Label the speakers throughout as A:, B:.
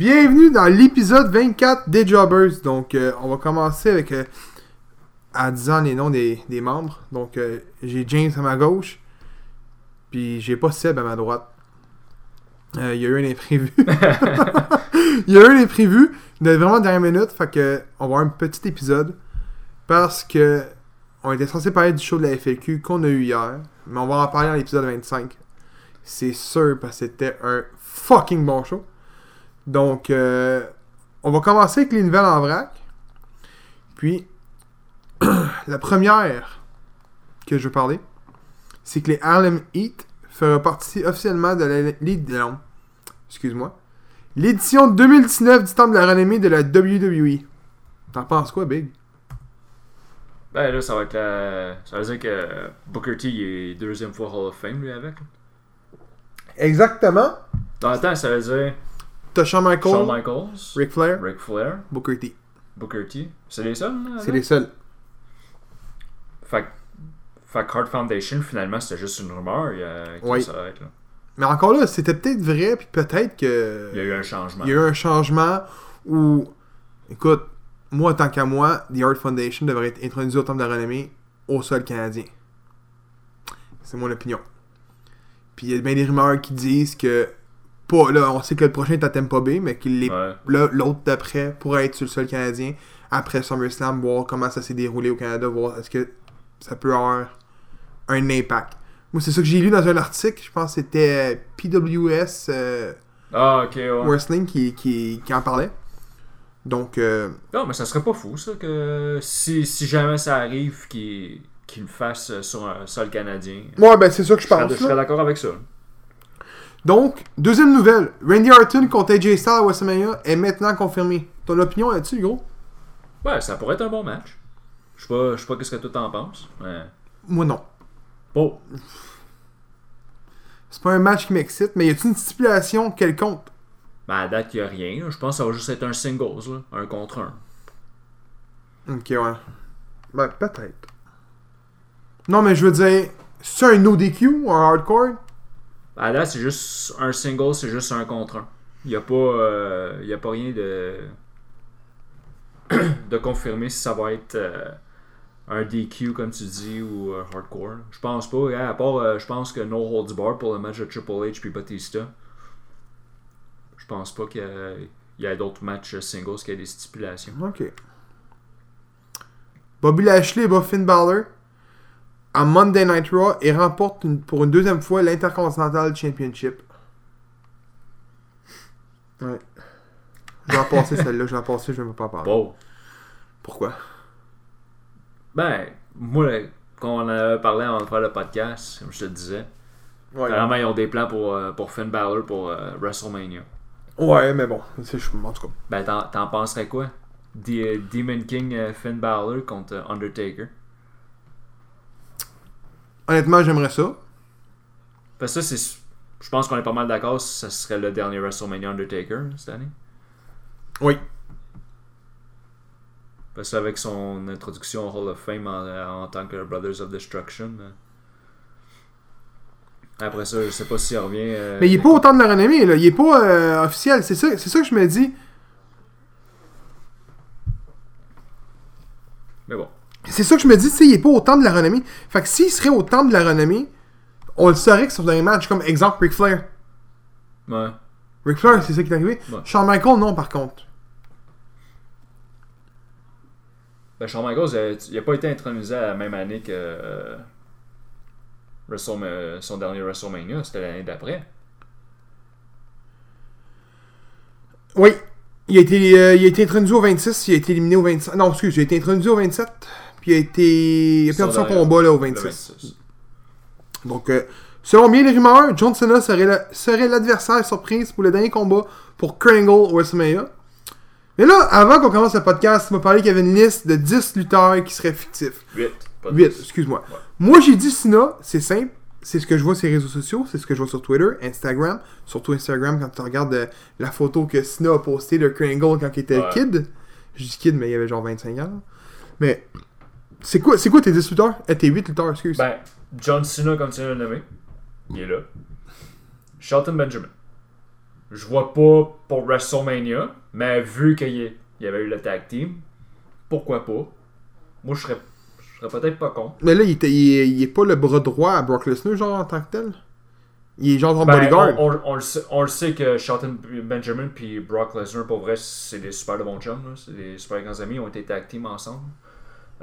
A: Bienvenue dans l'épisode 24 des Jobbers. Donc, euh, on va commencer avec. euh, en disant les noms des, des membres. Donc, euh, j'ai James à ma gauche. Puis, j'ai pas Seb à ma droite. Euh, Il y a eu un imprévu. Il y a eu un imprévu de vraiment dernière minute. Fait que, on va avoir un petit épisode. Parce que. On était censé parler du show de la FLQ qu'on a eu hier. Mais on va en parler dans l'épisode 25. C'est sûr, parce que c'était un fucking bon show. Donc, euh, on va commencer avec les nouvelles en vrac. Puis, la première que je veux parler, c'est que les Harlem Heat feront partie officiellement de non, Excuse-moi. L'édition 2019 du Temple de la renommée de la WWE. T'en penses quoi, Big?
B: Ben là, ça va être la... Ça veut dire que Booker T il est deuxième fois Hall of Fame, lui, avec.
A: Exactement.
B: Dans le temps, ça veut dire
A: T'as Shawn Michaels,
B: Shawn Michaels,
A: Ric Flair,
B: Ric Flair,
A: Booker T.
B: Booker T. C'est les seuls, là,
A: C'est les seuls.
B: Fait, que- fait que Heart Foundation, finalement, c'était juste une rumeur. Il y a...
A: Oui.
B: Ça va être, là.
A: Mais encore là, c'était peut-être vrai, puis peut-être que.
B: Il y a eu un changement.
A: Il y a eu un changement où, écoute, moi, en tant qu'à moi, The Art Foundation devrait être introduit au Temple de la Renommée au sol canadien. C'est mon opinion. Puis il y a bien des rumeurs qui disent que, pas là, on sait que le prochain est à Tampa Bay, mais qu'il est
B: Ouais.
A: là, l'autre d'après pourrait être sur le sol canadien après SummerSlam, voir comment ça s'est déroulé au Canada, voir est-ce que ça peut avoir un impact. Moi, c'est ça que j'ai lu dans un article, je pense que c'était PWS. euh,
B: Ah, ouais.
A: Wrestling qui, qui, qui en parlait. Donc, euh,
B: Non, mais ça serait pas fou, ça, que si, si jamais ça arrive qu'il qu'il le fasse euh, sur un sol canadien.
A: ouais, ben c'est ça que je
B: Je serais,
A: pense.
B: je serais d'accord avec ça.
A: Donc, deuxième nouvelle. Randy Orton contre AJ Styles à WrestleMania est maintenant confirmé. Ton opinion là-dessus, gros?
B: Ouais, ça pourrait être un bon match. Je sais pas, je sais pas qu'est-ce que toi t'en penses. Mais...
A: Moi, non.
B: Bon,
A: C'est pas un match qui m'excite, mais y a-t-il une stipulation quelconque?
B: ben à date, y a rien. Je pense que ça va juste être un singles, là. un contre un.
A: Ok, ouais. Ben, peut-être. Non, mais je veux dire, c'est un no DQ ou un hardcore?
B: À date, c'est juste un single, c'est juste un contre un. Y a pas, euh, a pas rien de de confirmer si ça va être euh, un DQ comme tu dis ou euh, hardcore. Je pense pas. hein, à part, euh, je pense que No Holds Bar pour le match de Triple H puis Batista. Je pense pas qu'il y a, il a d'autres matchs singles qui a des stipulations.
A: Ok. Bobby Lashley bat Finn Balor à Monday Night Raw et remporte une- pour une deuxième fois l'Intercontinental Championship. Ouais. Je vais en passer celle-là, je vais en passer, je vais même pas en parler. Pourquoi?
B: Ben, moi, quand on en avait parlé avant de faire le podcast, comme je te disais,
A: Ouais,
B: vraiment, ils ont des plans pour, euh, pour Finn Balor pour euh, WrestleMania.
A: ouais mais bon, c'est- je- en tout cas.
B: Ben, t'en, penserais quoi? D- euh, Demon King Finn Balor contre Undertaker.
A: Honnêtement, j'aimerais ça.
B: Parce que ça, c'est. Je pense qu'on est pas mal d'accord, ça serait le dernier WrestleMania Undertaker cette année.
A: Oui.
B: Parce qu'avec son introduction au Hall of Fame en, en tant que Brothers of Destruction. euh. Après ça, je sais pas s'il revient. euh,
A: Mais il est pas autant de la renommée, là. Il est pas euh, officiel. C'est ça, c'est ça que je me dis.
B: Mais bon.
A: C'est ça que je me dis, tu sais, il est pas autant de la renommée. Fait que s'il serait autant de la renommée, on le saurait que sur des matchs comme exemple Ric Flair.
B: Ouais.
A: Ric Flair, c'est ça qui est arrivé.
B: Ouais.
A: Shawn Michaels, non, par contre.
B: Ben, Shawn Michaels, euh, il a pas été intronisé à la même année que euh, Wrestle- euh, son dernier WrestleMania, c'était l'année d'après.
A: Oui. Il a, été, euh, il a été introduit au 26, il a été éliminé au 27. Non, excuse, il a été introduit au 27, puis il a été. Il a perdu son combat là, au
B: Le
A: 26.
B: 26.
A: Donc, euh, selon bien les rumeurs, John Cena serait la- serait l'adversaire surprise pour le dernier combat pour Kringle au WrestleMania. Mais là, avant qu'on commence le podcast, tu m'as parlé qu'il y avait une liste de 10 lutteurs qui seraient fictifs.
B: 8. Pas de
A: 8,
B: plus.
A: excuse-moi.
B: Ouais.
A: Moi, j'ai dit Cena, c'est simple. C'est ce que je vois sur les réseaux sociaux, c'est ce que je vois sur Twitter, Instagram. Surtout Instagram, quand tu regardes euh, la photo que Cena a postée de Kringle quand il était
B: Ouais.
A: kid. Je dis kid, mais il avait genre 25 ans. Mais c'est quoi, c'est quoi tes 10 lutteurs Eh, Tes 8 lutteurs, excuse.
B: Ben, John Cena, comme tu le nommer, il est là. Shelton Benjamin. je vois pas pour WrestleMania, mais vu qu'il y, avait eu le tag team, pourquoi pas? Moi, je serais, je serais peut-être pas con.
A: Mais là, il, il, est, il est pas le bras droit à Brock Lesnar, genre, en tant que tel? Il est genre son
B: Ben,
A: bodyguard.
B: on, on- on le sait, on le sait que Shelton Benjamin puis Brock Lesnar, pour vrai, c'est des super de bons chums. là. C'est des super grands amis. Ils ont été tag team ensemble.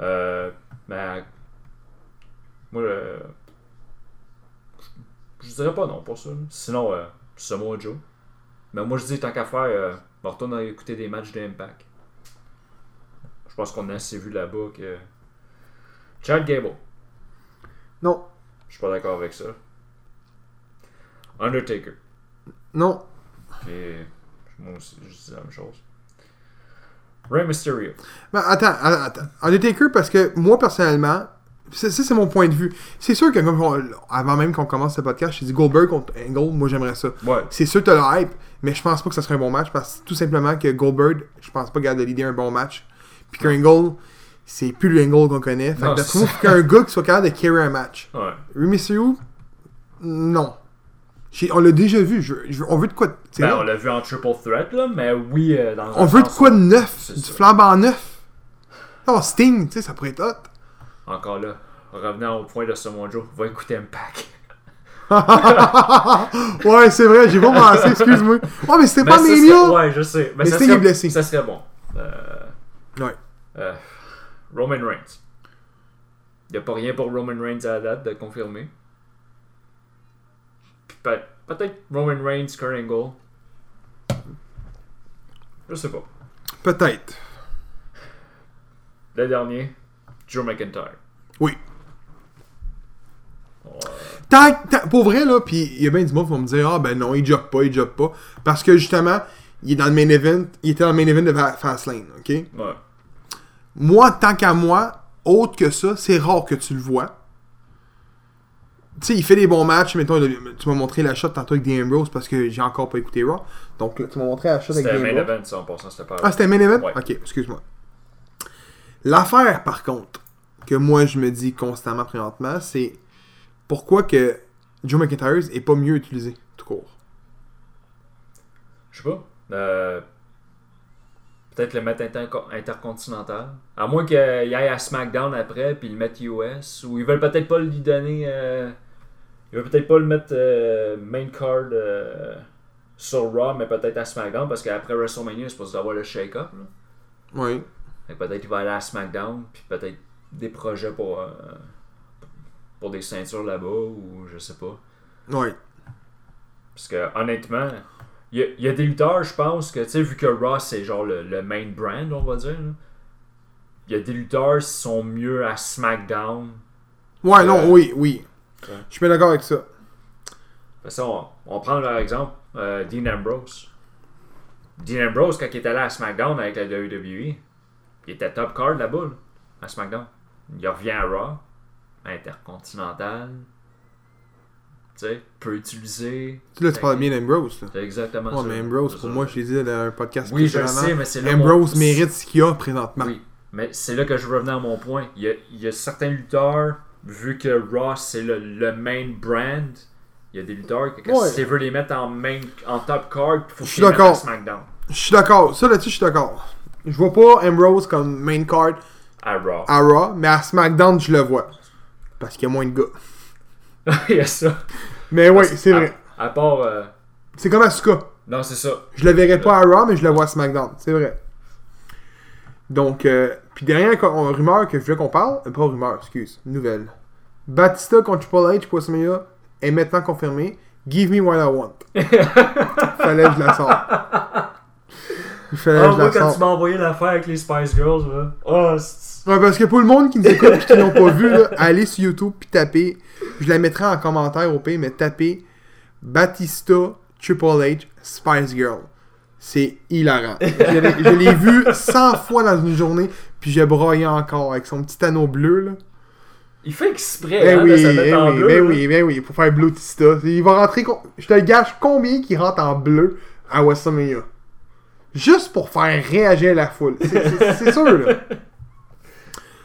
B: Euh, mais moi, euh, je dirais pas non pour ça. Sinon, euh, Samoa Joe. Mais moi, je dis, tant qu'à faire, euh, on retourne à écouter des matchs d'Impact. Je pense qu'on a assez vu là-bas que. Chad Gable.
A: Non,
B: Je suis pas d'accord avec ça. Undertaker.
A: non.
B: Puis, moi aussi, je dis la même chose. Rey Mysterio.
A: Mais attends, attends, attends. Parce que moi, personnellement, ça, c'est mon point de vue. C'est sûr que, comme on- avant même qu'on commence ce podcast, j'ai dit Goldberg contre Angle, moi j'aimerais ça.
B: Ouais.
A: C'est sûr que t'as le hype, mais je pense pas que ça serait un bon match parce que tout simplement que Goldberg, je pense pas qu'il a de l'idée un bon match. Puis qu'Angle, c'est plus le Angle qu'on connaît. Fait
B: Non,
A: que faut qu'un gars qui soit capable de carry un match.
B: Ouais.
A: Rey Mysterio, non. On l'a déjà vu. je- je- on veut de quoi
B: Ben, on l'a vu en triple threat, là, mais oui, euh, dans
A: On veut de quoi de neuf Du flambant neuf? Non, Sting, tu sais, ça pourrait être hot.
B: Encore là, revenant au point de Samoa Joe, va écouter Impact.
A: ouais, c'est vrai, j'ai pas pensé, excuse-moi. Ouais, mais c'était pas Mania!
B: Ouais, je sais. Mais,
A: Mais Sting
B: serait,
A: est blessé.
B: ça serait bon. Euh,
A: Ouais.
B: euh, Roman Reigns. Il n'y a pas rien pour Roman Reigns à la date de confirmer. Puis peut- Peut-être Roman Reigns, Kurt Angle. Je sais pas.
A: Peut-être.
B: Le dernier, Joe McIntyre.
A: Oui.
B: Ouais.
A: Tant, tant- pour vrai, là, pis il y a bien du monde qui vont me dire Ah ben non, il job pas, il job pas. Parce que justement, il est dans le main event, il était dans le main event de Fa- Fastlane, ok?
B: Ouais.
A: Moi, tant qu'à moi, autre que ça, c'est rare que tu le vois. Tu sais, il fait des bons matchs. Mettons, tu m'as montré la shot tantôt avec Dean Ambrose parce que j'ai encore pas écouté Raw. Donc, là, tu m'as montré la shot avec
B: C'était
A: Dean
B: un main
A: Ambrose.
B: event, ça, en passant, c'était pas.
A: Ah, c'était un main event?
B: Ouais.
A: Ok, excuse-moi. L'affaire, par contre, que moi je me dis constamment présentement, c'est pourquoi que Joe McIntyre est pas mieux utilisé, tout court?
B: Je sais pas. Euh, Peut-être le mettre inter- intercontinental. À moins qu'il aille à SmackDown après puis le mettre US. Ou ils veulent peut-être pas lui donner. euh, Ils veulent peut-être pas le mettre euh, main card euh, sur Raw, mais peut-être à SmackDown parce qu'après WrestleMania, il est supposé avoir le shake-up. là.
A: Oui.
B: Fait que peut-être qu'il va aller à SmackDown puis peut-être des projets pour, euh, pour des ceintures là-bas ou je sais pas.
A: Oui.
B: Parce que honnêtement, il y, a- il y a des lutteurs, je pense, que tu sais, vu que Ross c'est genre le, le main brand, on va dire, là, il y a des lutteurs qui sont mieux à SmackDown.
A: Ouais, non, oui, oui.
B: Ouais.
A: Je suis bien d'accord avec ça.
B: On, on prend par exemple euh, Dean Ambrose. Dean Ambrose, quand il est allé à SmackDown avec la WWE, il était top card là-bas, là, à SmackDown. Il revient à Raw, intercontinental, tu sais, peut utiliser.
A: Tu là, tu parles bien d'Ambrose.
B: C'est exactement
A: Ouais,
B: ça.
A: mais Ambrose, pour
B: ça.
A: moi, je l'ai dit dans un podcast
B: Oui, je le sais, mais c'est là
A: Ambrose
B: mon-
A: mérite ce qu'il a présentement.
B: Oui, mais c'est là que je revenais à mon point. Il y a, il y a certains lutteurs, vu que Ross c'est le, le main brand, il y a des lutteurs que
A: Ouais.
B: si tu veux les mettre en main en top card, il faut
A: Je
B: qu'ils les mettent à
A: d'accord.
B: SmackDown.
A: Je suis d'accord. Ça, là-dessus, je suis d'accord. Je vois pas Ambrose comme main card
B: À Raw.
A: à Raw, mais à SmackDown, je le vois. Parce qu'il y a moins de gars.
B: il y a ça.
A: Mais oui, c'est vrai.
B: À part. euh,
A: C'est comme Asuka.
B: Non, c'est ça.
A: Je le verrai pas à Raw, mais je le vois à SmackDown. C'est vrai. Donc, euh, puis dernière co- rumeur que je veux qu'on parle, euh, pas rumeur, excuse, nouvelle. Batista contre Triple H pour WrestleMania est maintenant confirmé. Give me what I want. Fallait que je la sorte. Fallait que
B: Ah,
A: je la
B: quand
A: sorte.
B: tu m'as envoyé l'affaire avec les Spice Girls, là. Oh, c'est-
A: Ouais, parce que pour le monde qui nous écoute et qui n'ont pas vu, là, allez sur YouTube puis tapez. Je la mettrai en commentaire au pays, mais tapez Batista Triple H Spice Girl. C'est hilarant. Je l'ai- je l'ai vu 100 fois dans une journée, puis j'ai broyé encore avec son petit anneau bleu. Là.
B: Il fait exprès
A: Ben
B: hein,
A: oui,
B: de se mettre
A: ben
B: en
A: oui,
B: bleu.
A: ben
B: là.
A: oui, ben oui, pour faire Blutista. Il va rentrer. Je te le gâche combien qu'il rentre en bleu à WrestleMania? Juste pour faire réagir la foule. C'est sûr, là.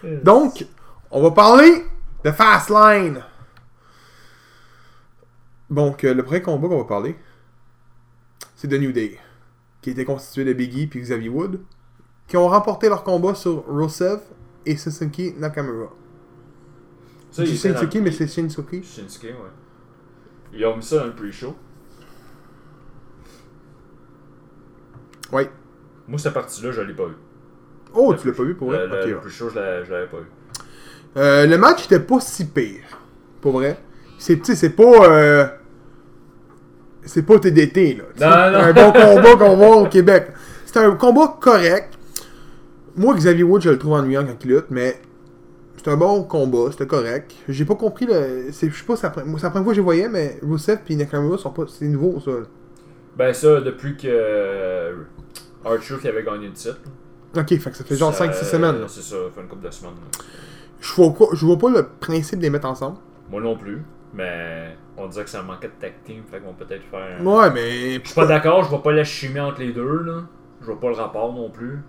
A: Donc, on va parler de Fastlane. Donc, euh, le premier combat qu'on va parler, c'est The New Day, qui était constitué de Biggie puis Xavier Wood, qui ont remporté leur combat sur Rusev et Suzuki Nakamura.
B: Ça, il
A: sais c'est qui, mais c'est Shinsuke?
B: Shinsuke, ouais. Ils ont mis ça dans le pre-show.
A: Ouais.
B: Moi, cette partie-là, je l'ai pas eu.
A: Oh,
B: Le
A: tu l'as pas vu pour vrai?
B: Le, le-
A: Ok,
B: le
A: ouais.
B: pre-show, je l'avais pas eu.
A: Euh, le match était pas si pire. Pour vrai. C'est, tu c'est pas. euh, c'est pas TDT, là. tu
B: non.
A: Un bon combat qu'on voit au Québec. C'était un combat correct. Moi, Xavier Wood, je le trouve ennuyant quand il lutte, mais c'est un bon combat, c'était correct. J'ai pas compris le. Je sais pas, c'est la première fois que je voyais, mais Rusev et Nakamura sont pas. C'est nouveau, ça.
B: Ben, ça, depuis que euh, Archer qui avait gagné le titre.
A: Ok, fait que ça fait genre
B: ça-
A: 5-6 semaines.
B: C'est ça, fait une couple de semaines.
A: Je vois, pas, je vois pas le principe de les mettre ensemble.
B: Moi non plus, mais on disait que ça manquait de tag team, fait qu'on va peut-être faire. un-
A: Ouais, mais.
B: Je suis pas d'accord, je vois pas la chimie entre les deux, là. Je vois pas le rapport non plus.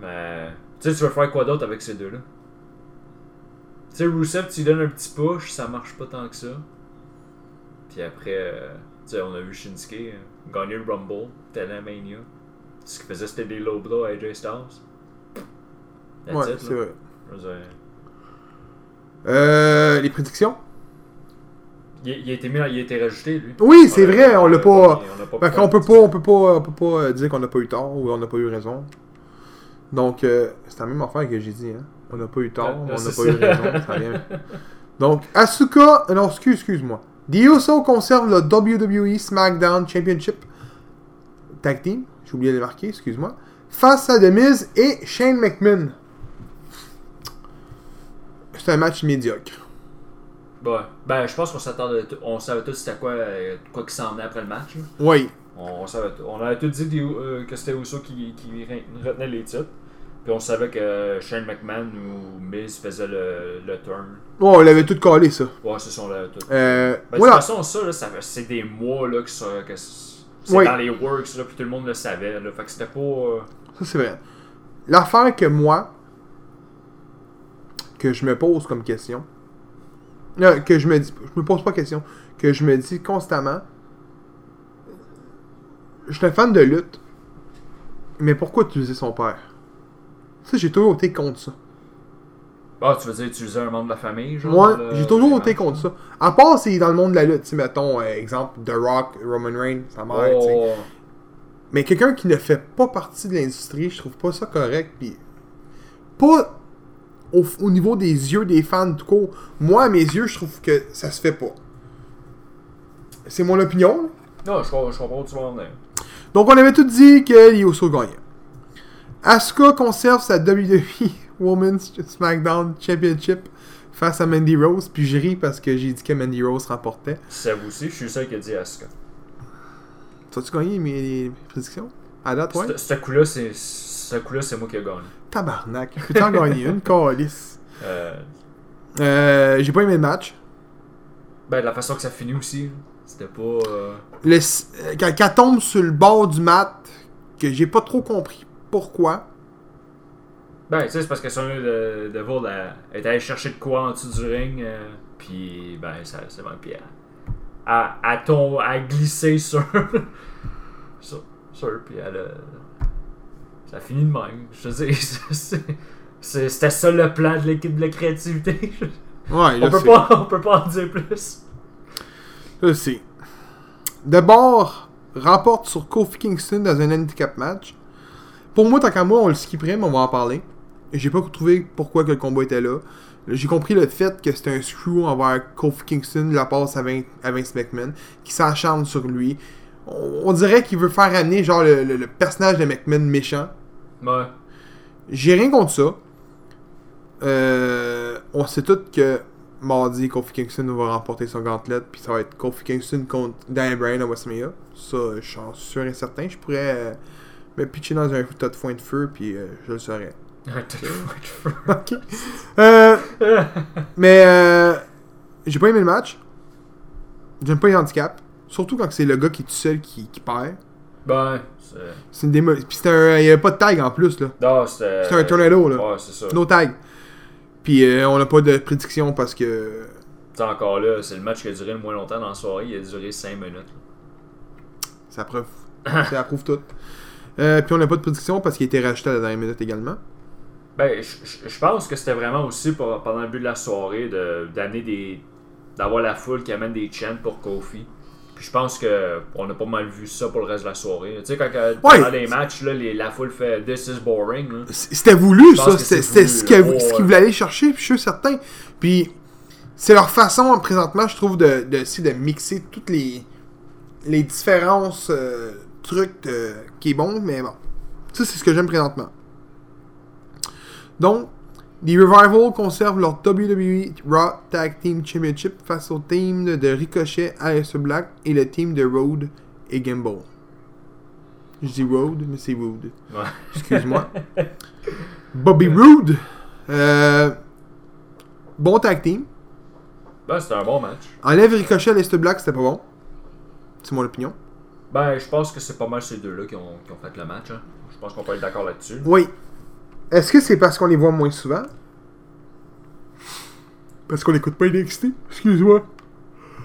B: Mais. Tu sais, tu veux faire quoi d'autre avec ces deux-là? Tu sais, Rusev, tu lui donnes un petit push, ça marche pas tant que ça. Puis après, euh, tu sais, on a vu Shinsuke euh, gagner le Rumble, Telemania. Ce qu'il faisait, c'était des low blows à AJ Styles. That's
A: Ouais, c'est vrai. Euh, les prédictions?
B: Il, il a été mis, il a été rajouté, lui.
A: Oui, c'est
B: On l'a-
A: vrai, on l'a pas.
B: on l'a pas
A: Fait
B: pu
A: qu'on peut pas, on peut pas, on peut pas euh, dire qu'on n'a pas eu tort ou on n'a pas eu raison. Donc, euh, c'est la même affaire que j'ai dit, hein. On n'a pas eu tort, mais on n'a pas eu raison. ça. Donc, Asuka, euh, non, excuse, excuse-moi. The Uso conserve le WWE SmackDown Championship Tag Team, j'ai oublié de le marquer, excuse-moi, face à The Miz et Shane McMahon. C'est un match médiocre.
B: Ouais. Ben, je pense qu'on s'attendait, tout- on savait tous c'était quoi, euh, quoi qui s'en venait après le match. là.
A: Oui,
B: On, on savait tout. On avait tout dit des- euh, que c'était Uso qui, qui re- retenait les titres. Puis on savait que Shane McMahon ou Miz faisait le, le turn.
A: Ouais, on l'avait tout collé, ça.
B: Ouais, c'est ça, on l'avait tout.
A: Euh,
B: Ben,
A: voilà.
B: De toute façon, ça, là, ça fait- c'est des mois là, que, ça, que c'est
A: Oui.
B: dans les works, là, puis tout le monde le savait. Là, fait que c'était pas. euh,
A: Ça, c'est vrai. L'affaire que moi, que je me pose comme question, non, que je me dis, je me pose pas question, que je me dis constamment, je suis un fan de lutte, mais pourquoi utiliser son père? Ça, j'ai toujours été contre ça.
B: Ah, tu veux dire utiliser un membre de la famille, genre
A: Moi,
B: le-
A: j'ai toujours été contre ça. À part si dans le monde de la lutte, mettons, euh, exemple, The Rock, Roman Reigns, sa mère.
B: Oh,
A: Mais quelqu'un qui ne fait pas partie de l'industrie, je trouve pas ça correct. Puis pas au, au niveau des yeux des fans tout court. Moi, à mes yeux, je trouve que ça se fait pas. C'est mon opinion. là.
B: Non, je comprends, je comprends où tu vas en venir.
A: Donc, on avait tout dit que les Usos gagnaient. Asuka conserve sa WWE Women's SmackDown Championship face à Mandy Rose. Puis je ris parce que j'ai dit que Mandy Rose remportait.
B: Ça vous aussi, je suis le seul qui a dit Asuka.
A: As-tu gagné mes, mes prédictions? À date, ouais.
B: Ce- coup-là, c'est c'est moi qui ai gagné.
A: Tabarnak. Peux-tu en gagner une, calice?
B: Euh,
A: Euh, j'ai pas aimé le match.
B: ben, de la façon que ça finit aussi, c'était pas. euh,
A: Le, euh, quand, quand elle tombe sur le bord du mat, que j'ai pas trop compris pourquoi?
B: Ben, tu sais, c'est parce que Sonya de, de elle, elle est allée chercher de quoi en dessous du ring, euh, puis ben, ça, c'est bon, puis elle, tombe, elle a glissé sur. sur, sur, puis elle a. Ça finit de même. Je veux dire, c'est- c'est- c'était ça le plan de l'équipe de la créativité.
A: Ouais,
B: on, peut pas, on peut pas en dire plus.
A: Je sais. D'abord, remporte sur Kofi Kingston dans un handicap match. Pour moi, tant qu'à moi, on le skipperait, mais on va en parler. J'ai pas trouvé pourquoi que le combat était là. J'ai compris le fait que c'était un screw envers Kofi Kingston, la passe à, Vin- à Vince McMahon, qui s'acharne sur lui. On, on dirait qu'il veut faire amener genre le, le- le personnage de McMahon méchant.
B: Ouais.
A: J'ai rien contre ça. Euh, on sait tous que mardi, Kofi Kingston va remporter son gantelet, puis ça va être Kofi Kingston contre Daniel Bryan à WrestleMania. Ça, je suis sûr et certain. Je pourrais euh, me pitcher dans un tas de foin de feu, puis euh, je le saurais. ok. Euh, mais euh, j'ai pas aimé le match. J'aime pas les handicaps. Surtout quand c'est le gars qui est tout seul qui, qui perd.
B: ben, c'est.
A: C'est une démo. Puis c'était un. Il y avait pas de tag en plus, là.
B: Non, c'était.
A: C'était un tornado, là.
B: Ouais, c'est ça.
A: No tag. Puis euh, on n'a pas de prédiction parce que.
B: T'sais, encore là, c'est le match qui a duré le moins longtemps dans la soirée, il a duré 5 minutes.
A: C'est la preuve. Ça approuve tout. Euh, puis on n'a pas de prédiction parce qu'il a été rajouté à la dernière minute également.
B: Ben, je- pense que c'était vraiment aussi pour- pendant le but de la soirée de- d'amener des. d'avoir la foule qui amène des chants pour Kofi. Puis je pense que on a pas mal vu ça pour le reste de la soirée. Tu sais, quand que-
A: Ouais.
B: dans les matchs, là, les- la foule fait This is boring.
A: C'était voulu, ça. C'était ce qu'ils
B: Oh,
A: voulaient aller chercher, puis je suis certain. Puis c'est leur façon, présentement, je trouve, de, de, de mixer toutes les, les différences, euh, trucs euh, qui est bon, mais bon. Ça, c'est ce que j'aime présentement. Donc, les Revival conservent leur WWE Raw Tag Team Championship face au team de, Ricochet, Aleister Black et le team de Road et Gamble. Je dis Road, mais c'est Road.
B: Ouais.
A: Excuse-moi. Bobby Roode. Euh, bon tag team.
B: Ben, c'était un bon match.
A: Enlève Ricochet à l'Est Black, c'était pas bon. C'est mon opinion.
B: Ben, je pense que c'est pas mal ces deux-là qui ont, qui ont fait le match. hein. Je pense qu'on peut être d'accord là-dessus.
A: Oui. Est-ce que c'est parce qu'on les voit moins souvent? Parce qu'on n'écoute pas NXT Excuse-moi.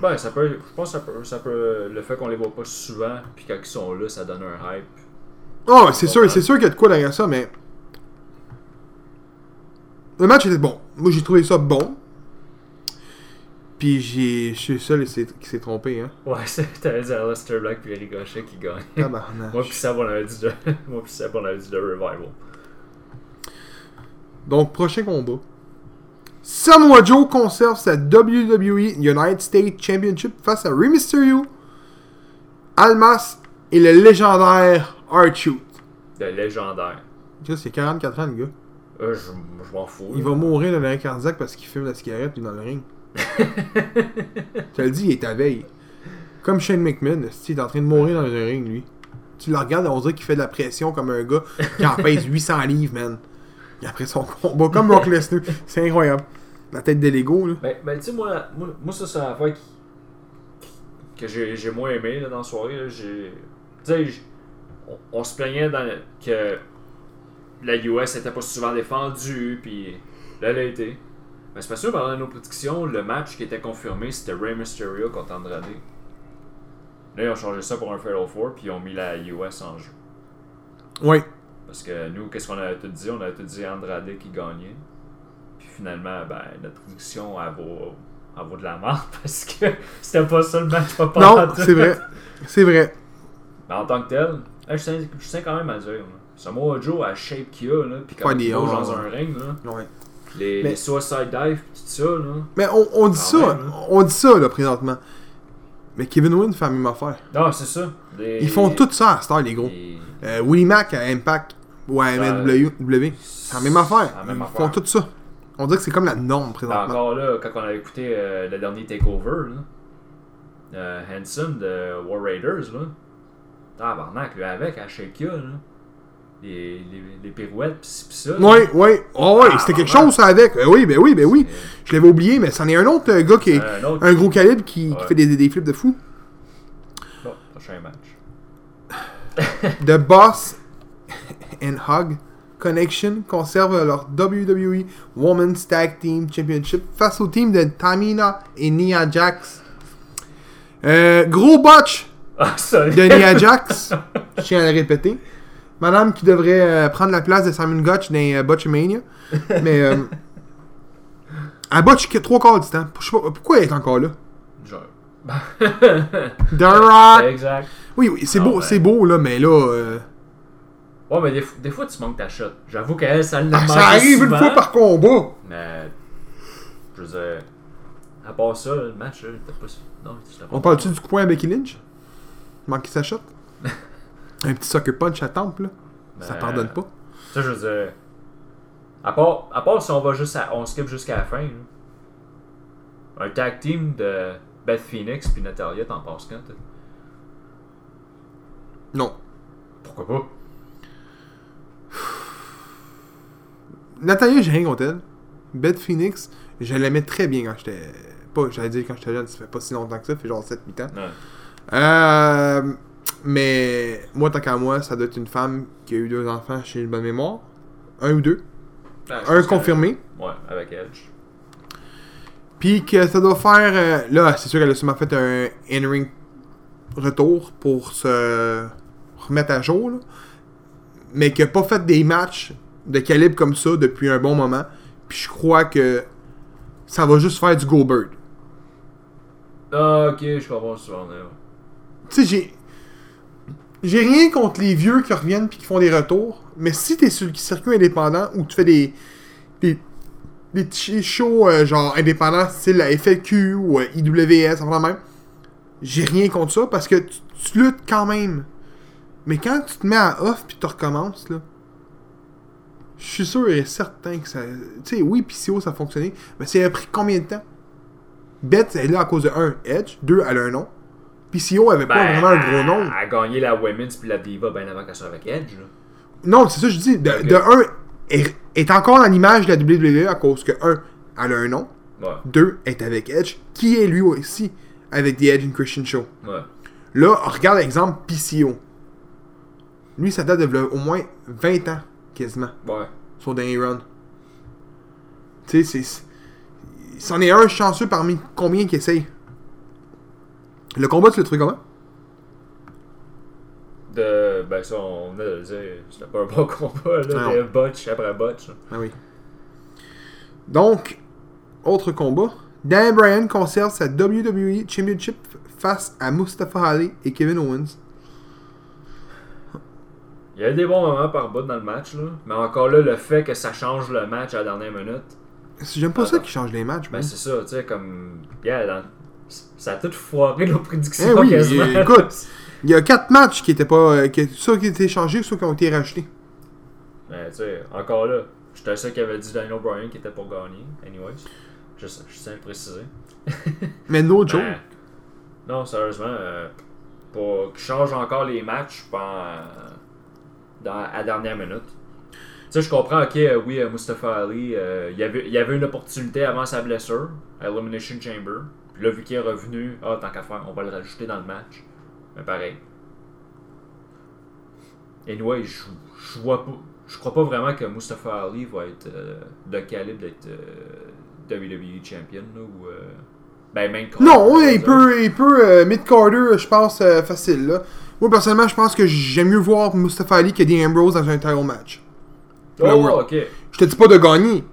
B: Ben, ça peut. Je pense que ça peut. Ça peut le fait qu'on les voit pas souvent, puis quand ils sont là, ça donne un hype.
A: Oh, c'est sûr, c'est sûr qu'il y a de quoi derrière ça, mais. Le match était bon. Moi, j'ai trouvé ça bon. Puis j'ai. Je suis le seul qui s'est- trompé, hein.
B: Ouais, c'était dire Aleister Black puis Ricochet qui gagne.
A: Tabarnak.
B: Moi pis Seb, on avait dit de... Moi pis Seb, on avait dit de Revival.
A: Donc, prochain combat. Samoa Joe conserve sa WWE United States Championship face à Rey Mysterio, Almas et le légendaire R-Truth.
B: De légendaire.
A: C'est 44 ans, le gars.
B: Euh, je je m'en fous.
A: Il va mourir d'un arrêt cardiaque parce qu'il fume la cigarette puis dans le ring. Te le dis, il est à veille. Comme Shane McMahon, il est en train de mourir dans le ring, lui. Tu le regardes, on dirait qu'il fait de la pression comme un gars qui en pèse 800 livres, man. Et après son combat, comme Brock Lesnar. C'est incroyable. La tête de Lego, là.
B: Ben, ben tu sais, moi, moi, moi, ça, c'est une affaire qui... que j'ai moins aimé là, dans la soirée. Tu sais, on, on se plaignait dans le- que la US était pas souvent défendue, puis là, elle a été. Mais c'est pas sûr, pendant nos prédictions, le match qui était confirmé, c'était Rey Mysterio contre Andrade. Là, ils ont changé ça pour un Fatal Four, puis ils ont mis la US en jeu.
A: Oui.
B: Parce que nous, qu'est-ce qu'on avait tout dit? On avait tout dit Andrade qui gagnait. Puis finalement, ben, notre prédiction, elle vaut, elle vaut de la merde parce que c'était pas ça le match pas
A: Non, c'est vrai. C'est vrai.
B: Mais en tant que tel, là, je, tiens, je tiens quand même à dire. Samoa Joe, à shape qu'il a, là, puis quand il
A: ouais,
B: dans un ring, là,
A: Ouais.
B: Les,
A: Mais-
B: les suicide dive, tout ça, là.
A: Mais on, on dit
B: Quand
A: ça,
B: même, hein.
A: on dit ça, là, présentement. Mais Kevin Owens fait la même affaire.
B: Non, c'est ça. Les-
A: Ils font tout ça à Star, les gros.
B: les-
A: Euh, Willie Mack à Impact ou à MLW, c'est la même affaire.
B: C'est la même
A: Ils
B: affaire.
A: font tout ça. On dirait que c'est comme la norme
B: Ben,
A: présentement.
B: encore là, quand on avait écouté euh, le dernier takeover, là, euh, Hanson de War Raiders, là, tabarnak, lui avec, à Shakia, là, les, les, les pirouettes, pis ça.
A: Oui, oui. Oh, oui,
B: Ah,
A: c'était quelque chose ça avec. Ben oui, ben oui, ben oui. Je l'avais oublié, mais c'en est un autre euh, gars qui est
B: Un autre.
A: un gros calibre qui, qui
B: Ouais.
A: fait des, des flips de fou.
B: Bon, prochain match.
A: The Boss and Hug Connection conserve leur WWE Women's Tag Team Championship face au team de Tamina et Nia Jax. Euh, gros botch
B: Ah,
A: de Nia Jax. Je tiens à le répéter. Madame qui devrait euh, prendre la place de Simon Gotch dans euh, Botchamania. Mais euh, elle botch que trois quarts du temps. Je sais pas pourquoi elle est encore là?
B: Genre.
A: The Rock.
B: exact.
A: Oui, oui, c'est
B: Ah
A: beau,
B: ouais.
A: c'est beau là, mais là. euh,
B: Ouais, mais des, fois, tu manques ta shot. J'avoue qu'elle, ça l'a
A: ah, ça arrive une fois par combat.
B: Mais. Je veux dire. À part ça, le match, t'as pas. Non, pas.
A: On parle-tu du coup à Becky Lynch? Manquer sa shot? Un petit sucker punch à tempe, là. Ça
B: Mais-
A: pardonne pas.
B: Ça, je veux dire. À part, à part si on va juste à- on skip jusqu'à la fin. là. Un tag team de Beth Phoenix puis Natalia, t'en penses quand toi?
A: Non.
B: Pourquoi pas?
A: Natalia, j'ai rien contre elle. Beth Phoenix, je l'aimais très bien quand j'étais. Pas, j'allais dire quand j'étais jeune, ça fait pas si longtemps que ça, ça fait genre 7-8 ans.
B: Ouais.
A: Euh, mais moi, tant qu'à moi, ça doit être une femme qui a eu deux enfants chez une bonne mémoire. Un ou deux.
B: Ah,
A: Un
B: que-
A: confirmé.
B: Ouais, avec Edge.
A: Puis que ça doit faire. euh, là, c'est sûr qu'elle a sûrement fait un in-ring retour pour se remettre à jour, là, mais qui a pas fait des matchs de calibre comme ça depuis un bon moment. Puis je crois que ça va juste faire du Goldberg.
B: Ah, ok, je comprends ce que tu.
A: Tu sais, j'ai. J'ai rien contre les vieux qui reviennent puis qui font des retours, mais si t'es sur le circuit indépendant où tu fais des. des, des shows euh, genre indépendants, style la FLQ ou euh, IWS, enfin même, j'ai rien contre ça parce que tu, luttes quand même. Mais quand tu te mets à off puis tu recommences, là, je suis sûr et certain que ça. Tu sais, oui, PCO ça a fonctionné, mais ça a pris combien de temps? Beth, elle est là à cause de un Edge, deux, elle a un nom. PCO avait pas
B: Ben,
A: vraiment un gros nom.
B: Elle a gagné la Women's puis la Diva bien avant qu'elle soit avec Edge. Là.
A: Non, c'est ça que je dis. De, un, elle est encore dans l'image de la WWE à cause que, un, elle a un nom.
B: Ouais,
A: Deux, elle est avec Edge, qui est lui aussi avec The Edge and Christian Show.
B: ouais.
A: Là, regarde l'exemple PCO. Lui, ça date de au moins 20 ans, quasiment,
B: Ouais.
A: sur Danny Run. Tu sais, c'est. C'en est un chanceux parmi combien qui essaye? Le combat, tu le trouves comment?
B: De, ben ça, on venait de le dire, c'était pas un bon combat, là, de botch après botch.
A: Ah oui. Donc, autre combat. Dan Bryan conserve sa WWE Championship face à Mustafa Ali et Kevin Owens.
B: Il y a eu des bons moments par bout dans le match, là. Mais encore là, le fait que ça change le match à la dernière minute,
A: J'aime pas ça qui change les matchs,
B: ben c'est ça, tu sais, comme. Yeah, dans- Ça a tout foiré nos prédictions
A: Eh oui,
B: quasiment.
A: euh, écoute. Il y a 4 matchs qui étaient pas. euh, qui, soit qui étaient changés, soit qui ont été rachetés.
B: Mais tu sais, encore là, j'étais sûr qu'il avait dit Daniel Bryan qui était pour gagner, anyways. Je, je tiens à préciser.
A: Mais no joke.
B: Ben, non, sérieusement, euh, pour qu'ils changent encore les matchs pendant, dans, à la dernière minute. Tu sais, je comprends, ok, euh, oui, Mustafa Ali, euh, il y avait, il y avait une opportunité avant sa blessure, à Elimination Chamber. Puis là, vu qu'il est revenu, ah, tant qu'à faire, on va le rajouter dans le match. Mais pareil. Anyway, je, je vois pas. Je crois pas vraiment que Mustafa Ali va être euh, de calibre d'être euh, WWE Champion, là, ou. euh, ben, main
A: Non, il peut, il peut euh, mid-carter, je pense, euh, facile. Là. Moi, personnellement, je pense que j'aime mieux voir Mustafa Ali que Dean Ambrose dans un title match.
B: Oh, ok.
A: Je te dis pas de gagner.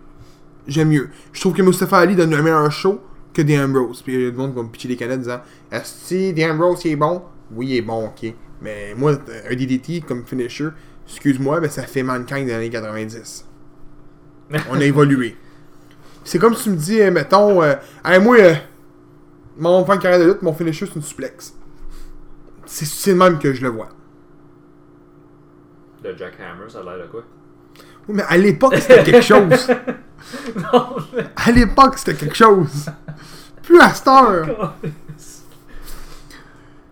A: J'aime mieux. Je trouve que Mustafa Ali donne un meilleur show que Dean Ambrose. Puis il y a des monde qui vont pitcher des canettes disant Est-ce que Dean Ambrose il est bon? Oui, il est bon, ok. Mais moi, un DDT comme finisher, excuse-moi, mais ça fait Mankind des années 90. On a évolué. C'est comme si tu me dis, euh, mettons, euh, Hey, moi, euh, mon fan carrière de lutte, mon finisher, c'est une suplex. C'est le même que je le vois.
B: Le Jack Hammer, ça a l'air de quoi?
A: Oui, mais à l'époque, c'était quelque chose.
B: Non, mais.
A: À l'époque, c'était quelque chose. Plus à cette heure.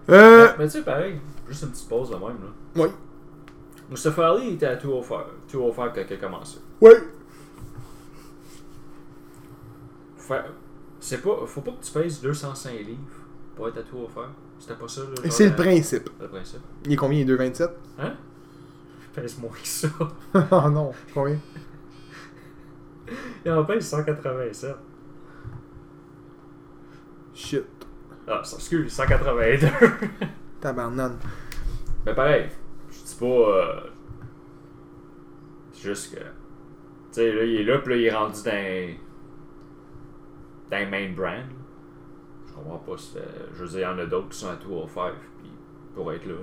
A: Euh.
B: Mais tu sais, pareil, juste une petite pause de même, là.
A: Oui.
B: Mustafa Ali était à 205, 205 quand il a commencé.
A: Oui.
B: Fait- C'est pas, faut pas que tu pèses 205 livres pour être à 205. C'était pas ça,
A: C'est le principe.
B: le principe.
A: Il est combien? Il est 2,27
B: Hein? Je pèse moins que ça.
A: Oh non, combien?
B: Il en pèse 187.
A: Shit.
B: Ah, ça, excuse, 182.
A: Tabarnane.
B: Mais pareil, je dis pas. euh, c'est juste que. Tu sais, là, il est là, puis là, il est rendu dans. dans main brand. Je comprends pas. c'est- Je veux dire, il y en a d'autres qui sont à 205, puis pour être là.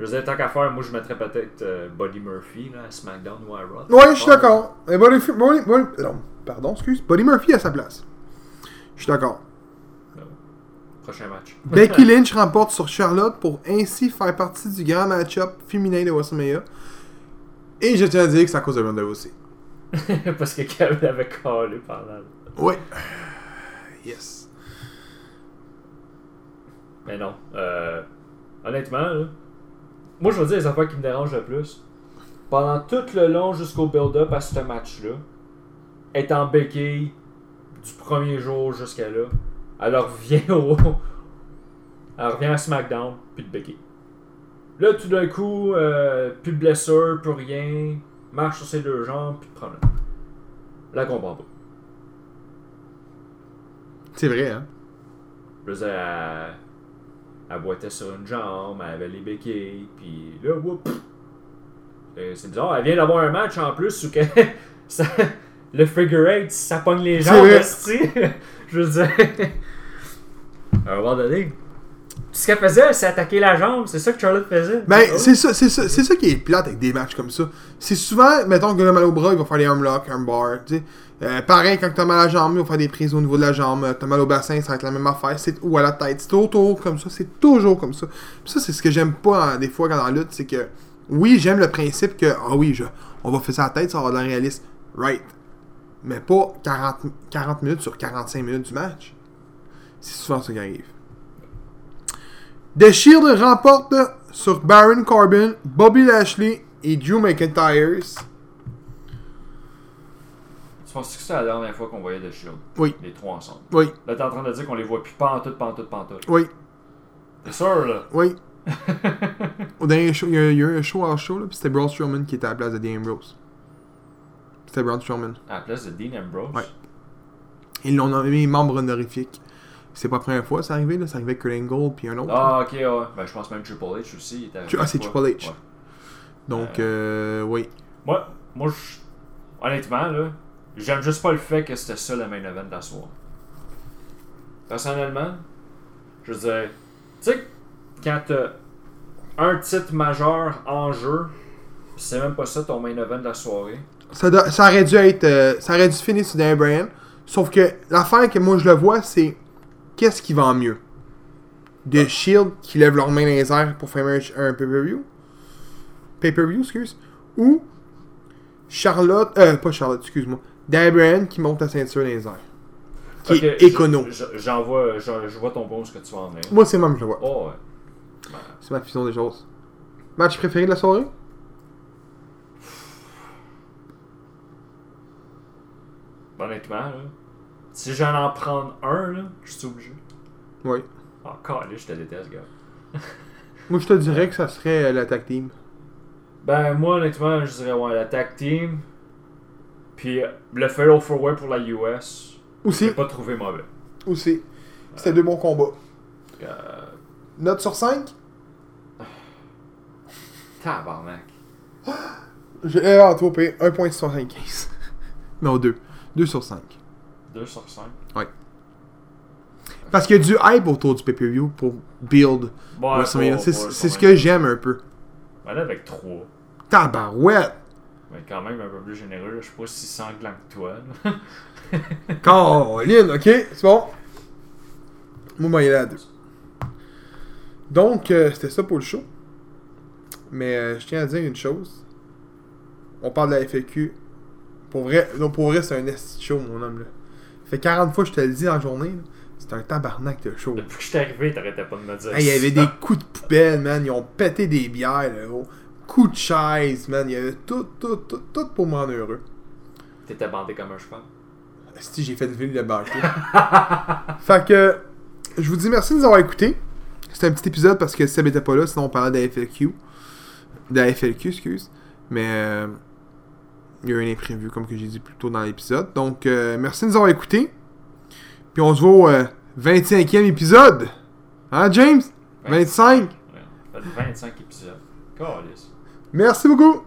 B: Je veux dire, tant qu'à faire, moi, je mettrais peut-être euh, Buddy Murphy là, à SmackDown ou à Raw.
A: Ouais, je suis d'accord. Buddy, Buddy, Buddy- non, pardon, excuse. Buddy Murphy à sa place. Je suis d'accord.
B: Prochain match.
A: Becky Lynch remporte sur Charlotte pour ainsi faire partie du grand match-up féminin de WrestleMania. Et je tiens à dire que c'est à cause de Ronda Rousey.
B: Parce que Kevin avait collé pendant.
A: Ouais. Yes.
B: Mais non. Euh, honnêtement, là, moi je veux dire les affaires qui me dérangent le plus. Pendant tout le long jusqu'au build-up à ce match-là, en béquille du premier jour jusqu'à là. Elle revient au. Elle revient à SmackDown, puis de béquille. Là, tout d'un coup, euh, plus de blessure, plus rien. Marche sur ses deux jambes, plus de problème. Là, elle comprend pas.
A: C'est vrai, hein?
B: Je veux dire, elle, elle boitait sur une jambe, elle avait les béquilles, puis là, whoop! Euh, C'est bizarre, elle vient d'avoir un match en plus où que ça- le figure eight, ça pogne les jambes. Je veux dire. À un moment donné. Ce qu'elle faisait, c'est attaquer la jambe, c'est ça que Charlotte faisait.
A: Ben,
B: Oh.
A: c'est ça, c'est ça, c'est ça qui est plate avec des matchs comme ça. C'est souvent, mettons que le mal au bras, il va faire des armlocks, armbar, tu sais. Euh, pareil, quand t'as mal à la jambe, il va faire des prises au niveau de la jambe. Euh, T'as mal au bassin, ça va être la même affaire. C'est, ou à la tête. C'est toujours comme ça. C'est toujours comme ça. Puis ça, c'est ce que j'aime pas hein, des fois quand dans la lutte, c'est que, oui, j'aime le principe que, ah oui, je, on va faire ça à la tête, ça va avoir de la réaliste. Right. Mais pas 40, 40 minutes sur 45 minutes du match. C'est souvent ça qui arrive. The Shield remporte sur Baron Corbin, Bobby Lashley et Drew McIntyre.
B: Tu penses que c'était la dernière fois qu'on voyait The Shield?
A: Oui,
B: Les trois ensemble?
A: oui,
B: Là, t'es en train de dire qu'on les voit plus pantoute, pantoute, pantoute.
A: oui,
B: T'es sûr, là?
A: oui. Au dernier show, il y a, il y a eu un show en show, là, puis c'était Braun Strowman qui était à la place de Dean Ambrose. C'était Braun Strowman.
B: À la place de Dean Ambrose?
A: Ouais. Ils l'ont nommé membre honorifique. C'est pas la première fois que c'est arrivé, là. C'est arrivé avec Kurt Angle puis un autre.
B: Ah, ok, ouais. Ben, je pense même Triple H aussi. il était arrivé
A: Ah, c'est. Triple H.
B: Ouais.
A: Donc, euh, oui.
B: Moi, moi je- honnêtement, là, j'aime juste pas le fait que c'était ça le main event de la soirée. Personnellement, je veux dire, tu sais, quand t'as un titre majeur en jeu, pis c'est même pas ça ton main event de la soirée.
A: Ça, doit- ça aurait dû être. euh, ça aurait dû finir sur Daniel Bryan. Sauf que l'affaire que moi je le vois, c'est qu'est-ce qui va en mieux The Shield qui lève leurs mains dans les airs pour faire un, pay-per-view? Pay-per-view, excuse? Ou Charlotte. Euh, pas Charlotte, excuse-moi. Daniel Bryan qui monte la ceinture dans les airs. Qui est écono.
B: je- J'en vois, je, vois ton bon ce que tu vas en venir.
A: Moi, c'est même je le vois.
B: Oh, ouais. Ben,
A: C'est ma vision des choses. Match préféré de la soirée?
B: Honnêtement, là, si j'en en prendre un, là, je suis obligé.
A: Oui.
B: Ah, calé, je te déteste, gars.
A: Moi, je te dirais que ça serait euh, l'attaque team.
B: Ben, moi, honnêtement, je dirais, ouais, la tag team. Puis euh, le Fatal Four Way pour la US.
A: Aussi.
B: J'ai pas trouvé mauvais.
A: Aussi. C'était deux bons combats.
B: Euh,
A: Note sur 5
B: tabarnak.
A: J'ai euh, en trop 1.75. non, 2. 2 sur 5.
B: 2 sur 5.
A: Parce qu'il y a du hype autour du pay-per-view pour build
B: Bon,
A: WrestleMania.
B: pas-
A: C'est ce que j'aime un peu.
B: Ben là, avec 3.
A: Tabarouette!
B: Mais quand même un peu plus généreux. Je suis pas si sanglant que toi.
A: Caroline, ok, c'est bon. Moi, moi, il est à 2. Donc, euh, c'était ça pour le show. Mais euh, je tiens à dire une chose. On parle de la FAQ. Pour vrai, non, pour vrai c'est un esti show, mon homme. Là. Fait 40 fois que je te le dis en journée. là. C'est un tabarnak de show.
B: Depuis que je suis arrivé, t'arrêtais pas de me dire
A: Hey, Il y avait des coups de poubelle, man. Ils ont pété des bières, là. gros. Coups de chaise, man. Il y avait tout, tout, tout, tout pour me rendre heureux.
B: T'étais bandé comme un cheval.
A: Si j'ai fait le ville de banquet. fait que, je vous dis merci de nous avoir écoutés. C'était un petit épisode parce que Seb était pas là, sinon on parlait de la FLQ. De la FLQ, excuse. Mais euh, il y a eu un imprévu, comme que j'ai dit plus tôt dans l'épisode. Donc, euh, merci de nous avoir écoutés. Puis on se voit au euh, 25e épisode. Hein, James? 25
B: Ouais. Ça fait 25 épisodes.
A: Merci beaucoup